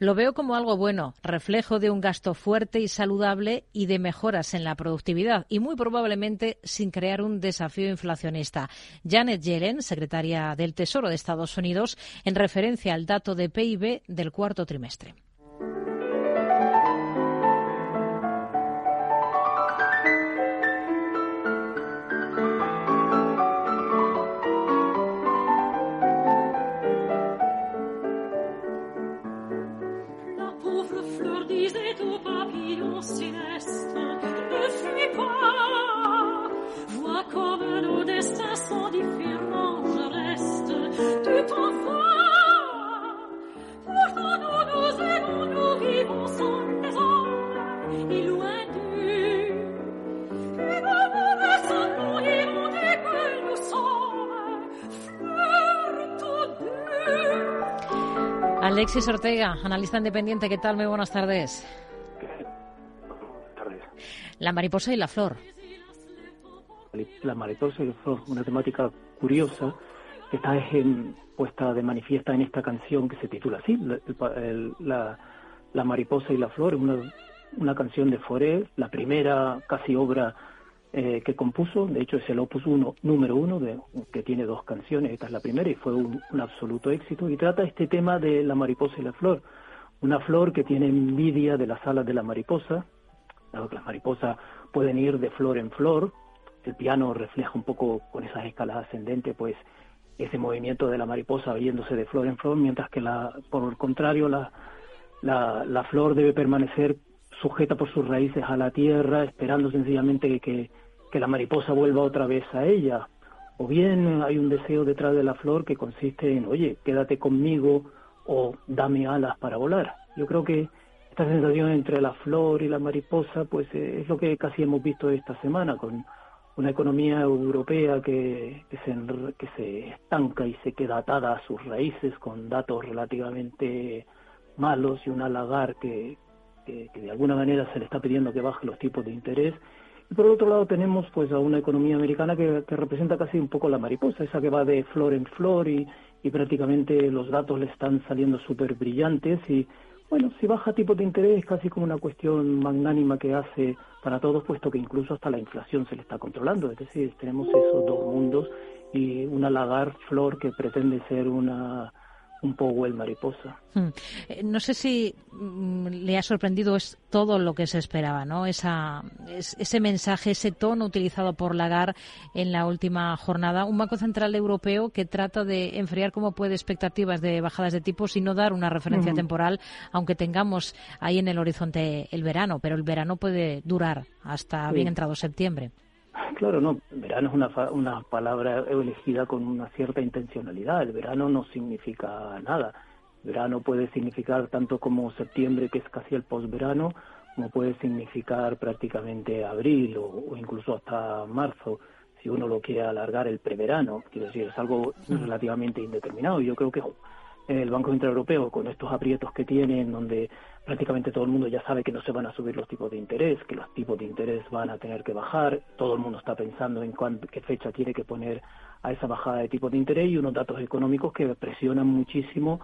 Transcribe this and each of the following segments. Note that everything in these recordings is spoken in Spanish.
Lo veo como algo bueno, reflejo de un gasto fuerte y saludable y de mejoras en la productividad y muy probablemente sin crear un desafío inflacionista. Janet Yellen, secretaria del Tesoro de Estados Unidos, en referencia al dato de PIB del cuarto trimestre. Alexis Ortega, analista independiente, ¿qué tal? Muy buenas tardes. Buenas tardes. La mariposa y la flor. La mariposa y la flor, una temática curiosa que está puesta de manifiesta en esta canción que se titula así, la, la, mariposa y la flor, una, una canción de Foré, la primera casi obra eh, que compuso, de hecho es el opus uno, número uno, de, que tiene dos canciones, esta es la primera y fue un, absoluto éxito, y trata este tema de la mariposa y la flor, una flor que tiene envidia de las alas de la mariposa, las mariposas pueden ir de flor en flor, el piano refleja un poco con esas escalas ascendentes, pues ese movimiento de la mariposa yéndose de flor en flor, mientras que la, por el contrario la, la, la flor debe permanecer sujeta por sus raíces a la tierra, esperando sencillamente que, que la mariposa vuelva otra vez a ella. O bien hay un deseo detrás de la flor que consiste en, oye, quédate conmigo o dame alas para volar. Yo creo que esta sensación entre la flor y la mariposa, pues es lo que casi hemos visto esta semana con una economía europea que, que, se, que se estanca y se queda atada a sus raíces con datos relativamente malos y un halagar que, que, de alguna manera se le está pidiendo que baje los tipos de interés. Y por otro lado tenemos pues a una economía americana que, representa casi un poco la mariposa, esa que va de flor en flor y, y prácticamente los datos le están saliendo súper brillantes y bueno, si baja tipo de interés es casi como una cuestión magnánima que hace para todos, puesto que incluso hasta la inflación se le está controlando. Es decir, tenemos esos dos mundos y una lagar flor que pretende ser una un poco el mariposa. Hmm. Eh, no sé si mm, le ha sorprendido es todo lo que se esperaba, ¿no? Esa, ese mensaje, ese tono utilizado por Lagarde en la última jornada. Un Banco Central Europeo que trata de enfriar como puede expectativas de bajadas de tipos y no dar una referencia temporal, aunque tengamos ahí en el horizonte el verano. Pero el verano puede durar hasta bien entrado septiembre. Claro, no, verano es una, una palabra elegida con una cierta intencionalidad. El verano no significa nada. Verano puede significar tanto como septiembre, que es casi el posverano, como puede significar prácticamente abril o, incluso hasta marzo, si uno lo quiere alargar el preverano. Quiero decir, es algo relativamente indeterminado. Yo creo que el Banco Central Europeo, con estos aprietos que tiene, en donde prácticamente todo el mundo ya sabe que no se van a subir los tipos de interés, que los tipos de interés van a tener que bajar, todo el mundo está pensando en qué fecha tiene que poner a esa bajada de tipos de interés y unos datos económicos que presionan muchísimo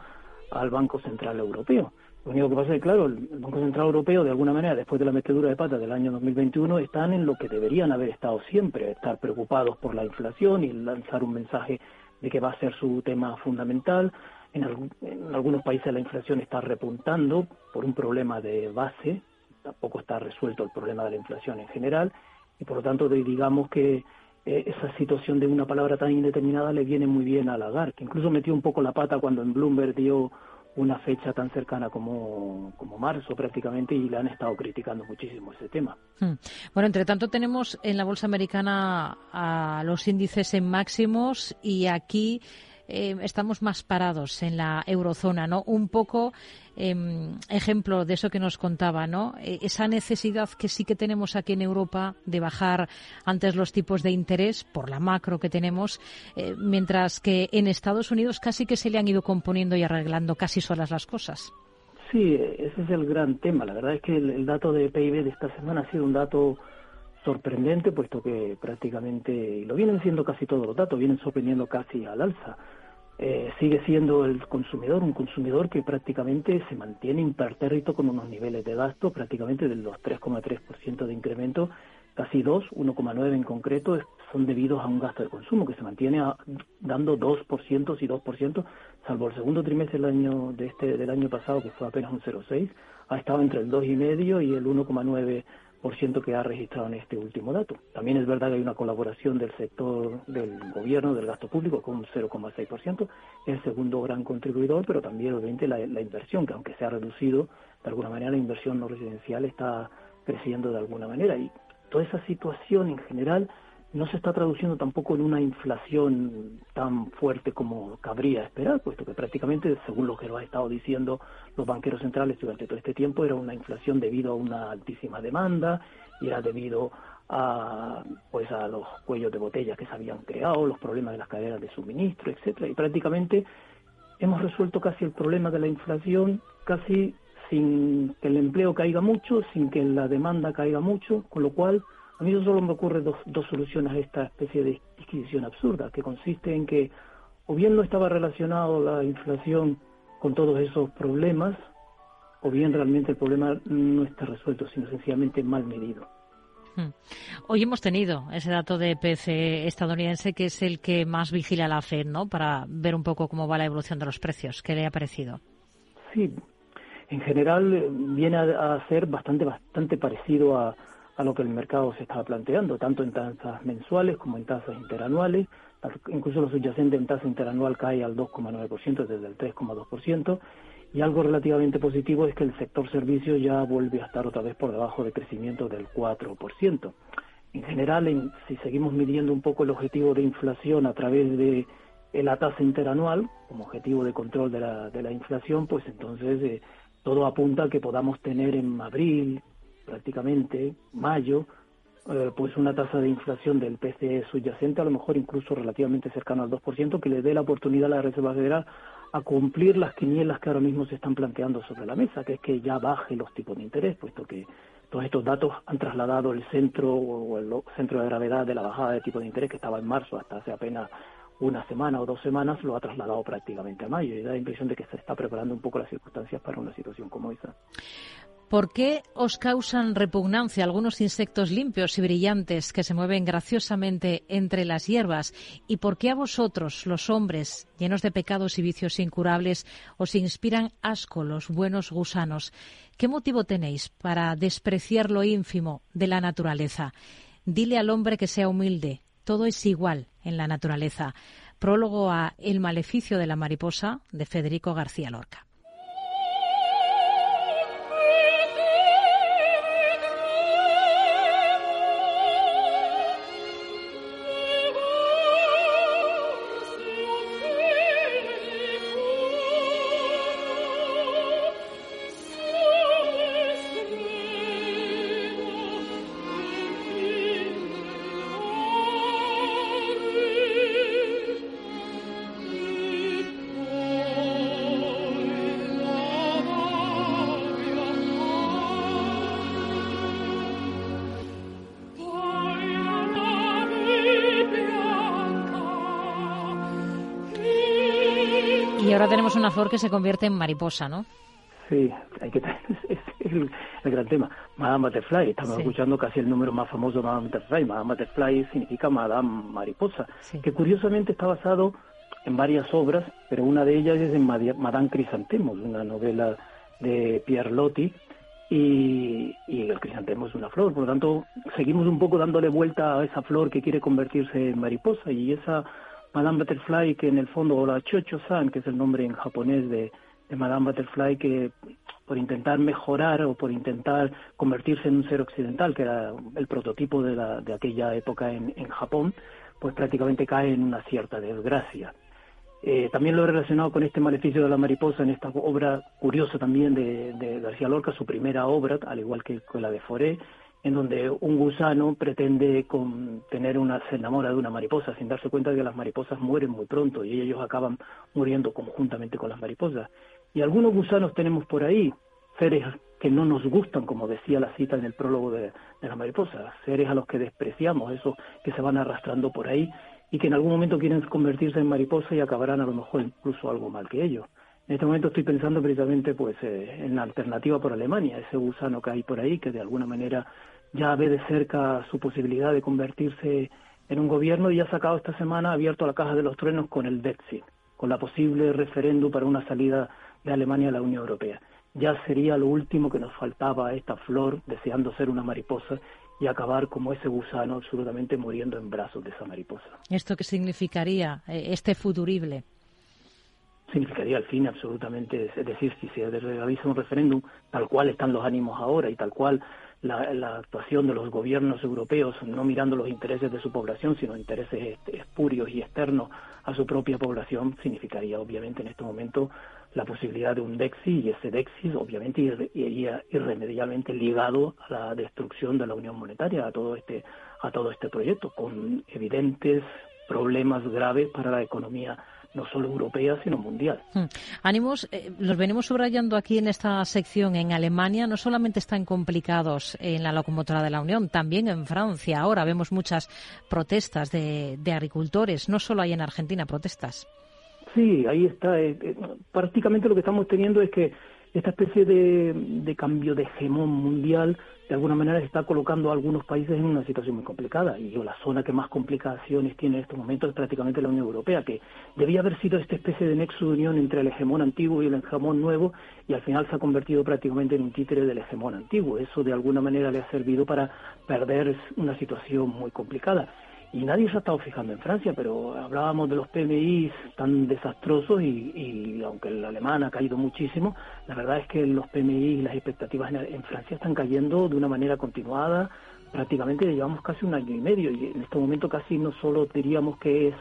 al Banco Central Europeo. Lo único que pasa es que, claro, el Banco Central Europeo, de alguna manera, después de la metedura de pata del año 2021, están en lo que deberían haber estado siempre, estar preocupados por la inflación y lanzar un mensaje de que va a ser su tema fundamental, en, algunos países la inflación está repuntando por un problema de base, tampoco está resuelto el problema de la inflación en general, y por lo tanto digamos que eh, esa situación de una palabra tan indeterminada le viene muy bien a Lagarde, que incluso metió un poco la pata cuando en Bloomberg dio una fecha tan cercana como, como marzo prácticamente y le han estado criticando muchísimo ese tema. Hmm. Bueno, entre tanto tenemos en la bolsa americana a los índices en máximos y aquí eh, estamos más parados en la eurozona, ¿no? Un poco em, ejemplo de eso que nos contaba, ¿no? E, esa necesidad que sí que tenemos aquí en Europa de bajar antes los tipos de interés por la macro que tenemos, eh, mientras que en Estados Unidos casi que se le han ido componiendo y arreglando casi solas las cosas. Sí, ese es el gran tema. La verdad es que el, dato de PIB de esta semana ha sido un dato sorprendente, puesto que prácticamente, lo vienen siendo casi todos los datos, vienen sorprendiendo casi al alza. Eh, sigue siendo el consumidor un consumidor que prácticamente se mantiene impertérrito con unos niveles de gasto prácticamente de los 3,3% de incremento, casi 2, 1,9 en concreto, son debidos a un gasto de consumo que se mantiene dando 2% y 2%, salvo el segundo trimestre del año de este del año pasado que fue apenas un 0,6, ha estado entre el 2,5 y el 1,9 que ha registrado en este último dato. También es verdad que hay una colaboración del sector del gobierno, del gasto público, con un 0,6%, el segundo gran contribuidor, pero también obviamente la, la inversión, que aunque se ha reducido, de alguna manera la inversión no residencial está creciendo de alguna manera. Y toda esa situación en general no se está traduciendo tampoco en una inflación tan fuerte como cabría esperar, puesto que prácticamente, según lo que lo ha estado diciendo los banqueros centrales durante todo este tiempo, era una inflación debido a una altísima demanda y era debido a pues a los cuellos de botella que se habían creado, los problemas de las cadenas de suministro, etcétera, y prácticamente hemos resuelto casi el problema de la inflación casi sin que el empleo caiga mucho, sin que la demanda caiga mucho, con lo cual a mí solo me ocurren dos, dos soluciones a esta especie de disquisición absurda, que consiste en que o bien no estaba relacionado la inflación con todos esos problemas, o bien realmente el problema no está resuelto, sino sencillamente mal medido. Hmm. Hoy hemos tenido ese dato de PCE estadounidense que es el que más vigila la Fed, ¿no? Para ver un poco cómo va la evolución de los precios. ¿Qué le ha parecido? Sí, en general eh, viene a ser bastante, bastante parecido a, a lo que el mercado se estaba planteando, tanto en tasas mensuales como en tasas interanuales. Incluso lo subyacente en tasa interanual cae al 2,9% desde el 3,2%. Y algo relativamente positivo es que el sector servicios ya vuelve a estar otra vez por debajo de crecimiento del 4%. En general, si seguimos midiendo un poco el objetivo de inflación a través de la tasa interanual como objetivo de control de la, de la inflación, pues entonces eh, todo apunta a que podamos tener en abril, prácticamente mayo, eh, pues una tasa de inflación del PCE subyacente, a lo mejor incluso relativamente cercano al 2%, que le dé la oportunidad a la Reserva Federal a cumplir las quinielas que ahora mismo se están planteando sobre la mesa, que es que ya baje los tipos de interés, puesto que todos estos datos han trasladado el centro o el centro de gravedad de la bajada de tipo de interés que estaba en marzo hasta hace apenas una semana o dos semanas, lo ha trasladado prácticamente a mayo y da la impresión de que se está preparando un poco las circunstancias para una situación como esa. ¿Por qué os causan repugnancia algunos insectos limpios y brillantes que se mueven graciosamente entre las hierbas? ¿Y por qué a vosotros, los hombres, llenos de pecados y vicios incurables, os inspiran asco los buenos gusanos? ¿Qué motivo tenéis para despreciar lo ínfimo de la naturaleza? Dile al hombre que sea humilde. Todo es igual en la naturaleza. Prólogo a El maleficio de la mariposa de Federico García Lorca. Ahora tenemos una flor que se convierte en mariposa, ¿no? Sí, hay que es, el, gran tema. Madame Butterfly, estamos escuchando casi el número más famoso de Madame Butterfly. Madame Butterfly significa Madame Mariposa, que curiosamente está basado en varias obras, pero una de ellas es en Madame Crisantemos, una novela de Pierre Loti, y, y, el crisantemo es una flor, por lo tanto seguimos un poco dándole vuelta a esa flor que quiere convertirse en mariposa y esa Madame Butterfly, que en el fondo, o la Chocho-san, que es el nombre en japonés de, Madame Butterfly, que por intentar mejorar o por intentar convertirse en un ser occidental, que era el prototipo de, la, de aquella época en, Japón, pues prácticamente cae en una cierta desgracia. Eh, también lo he relacionado con este maleficio de la mariposa en esta obra curiosa también de, García Lorca, su primera obra, al igual que con la de Foré, en donde un gusano pretende con tener una, se enamora de una mariposa sin darse cuenta de que las mariposas mueren muy pronto y ellos acaban muriendo conjuntamente con las mariposas. Y algunos gusanos tenemos por ahí, seres que no nos gustan, como decía la cita en el prólogo de, de la mariposa, seres a los que despreciamos, esos que se van arrastrando por ahí, y que en algún momento quieren convertirse en mariposa y acabarán a lo mejor incluso algo mal que ellos. En este momento estoy pensando precisamente pues eh, en la alternativa por Alemania, ese gusano que hay por ahí que de alguna manera ya ve de cerca su posibilidad de convertirse en un gobierno y ha sacado esta semana abierto la caja de los truenos con el Brexit, con la posible referéndum para una salida de Alemania a la Unión Europea. Ya sería lo último que nos faltaba a esta flor deseando ser una mariposa y acabar como ese gusano absolutamente muriendo en brazos de esa mariposa. ¿Esto qué significaría, eh, este futurible? Significaría al fin absolutamente, decir, si se realiza un referéndum tal cual están los ánimos ahora y tal cual la, actuación de los gobiernos europeos, no mirando los intereses de su población, sino intereses espurios y externos a su propia población, significaría obviamente en este momento la posibilidad de un Dexi y ese Dexi obviamente iría irremediablemente ligado a la destrucción de la Unión Monetaria, a todo este, a todo este proyecto, con evidentes problemas graves para la economía no solo europea, sino mundial. Hmm. Ánimos, eh, los venimos subrayando aquí en esta sección. En Alemania no solamente están complicados en la locomotora de la Unión, también en Francia. Ahora vemos muchas protestas de, agricultores, no solo hay en Argentina protestas. Sí, ahí está. Eh, eh, prácticamente lo que estamos teniendo es que esta especie de, cambio de hegemón mundial de alguna manera está colocando a algunos países en una situación muy complicada y la zona que más complicaciones tiene en estos momentos es prácticamente la Unión Europea, que debía haber sido esta especie de nexo de unión entre el hegemón antiguo y el hegemón nuevo y al final se ha convertido prácticamente en un títere del hegemón antiguo. Eso de alguna manera le ha servido para perder una situación muy complicada y nadie se ha estado fijando en Francia, pero hablábamos de los PMI tan desastrosos y, aunque el alemán ha caído muchísimo, la verdad es que los PMI y las expectativas en, Francia están cayendo de una manera continuada, prácticamente llevamos casi un año y medio y en este momento casi no solo diríamos que es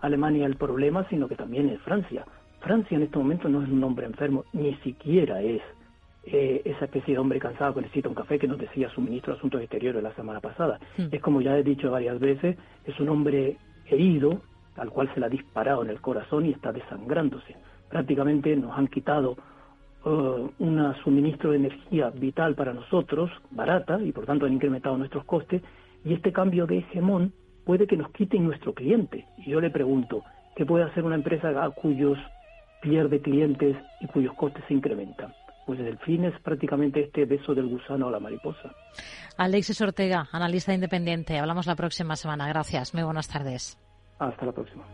Alemania el problema, sino que también es Francia. Francia en este momento no es un hombre enfermo, ni siquiera es eh, esa especie de hombre cansado que necesita un café que nos decía su ministro de Asuntos Exteriores la semana pasada. Hmm. Es como ya he dicho varias veces, es un hombre herido, al cual se le ha disparado en el corazón y está desangrándose. Prácticamente nos han quitado uh, un suministro de energía vital para nosotros, barata, y por tanto han incrementado nuestros costes, y este cambio de hegemón puede que nos quiten nuestro cliente. Y yo le pregunto, ¿qué puede hacer una empresa a cuyos pierde clientes y cuyos costes se incrementan? Pues el fin es prácticamente este beso del gusano a la mariposa. Alexis Ortega, analista independiente. Hablamos la próxima semana. Gracias. Muy buenas tardes. Hasta la próxima.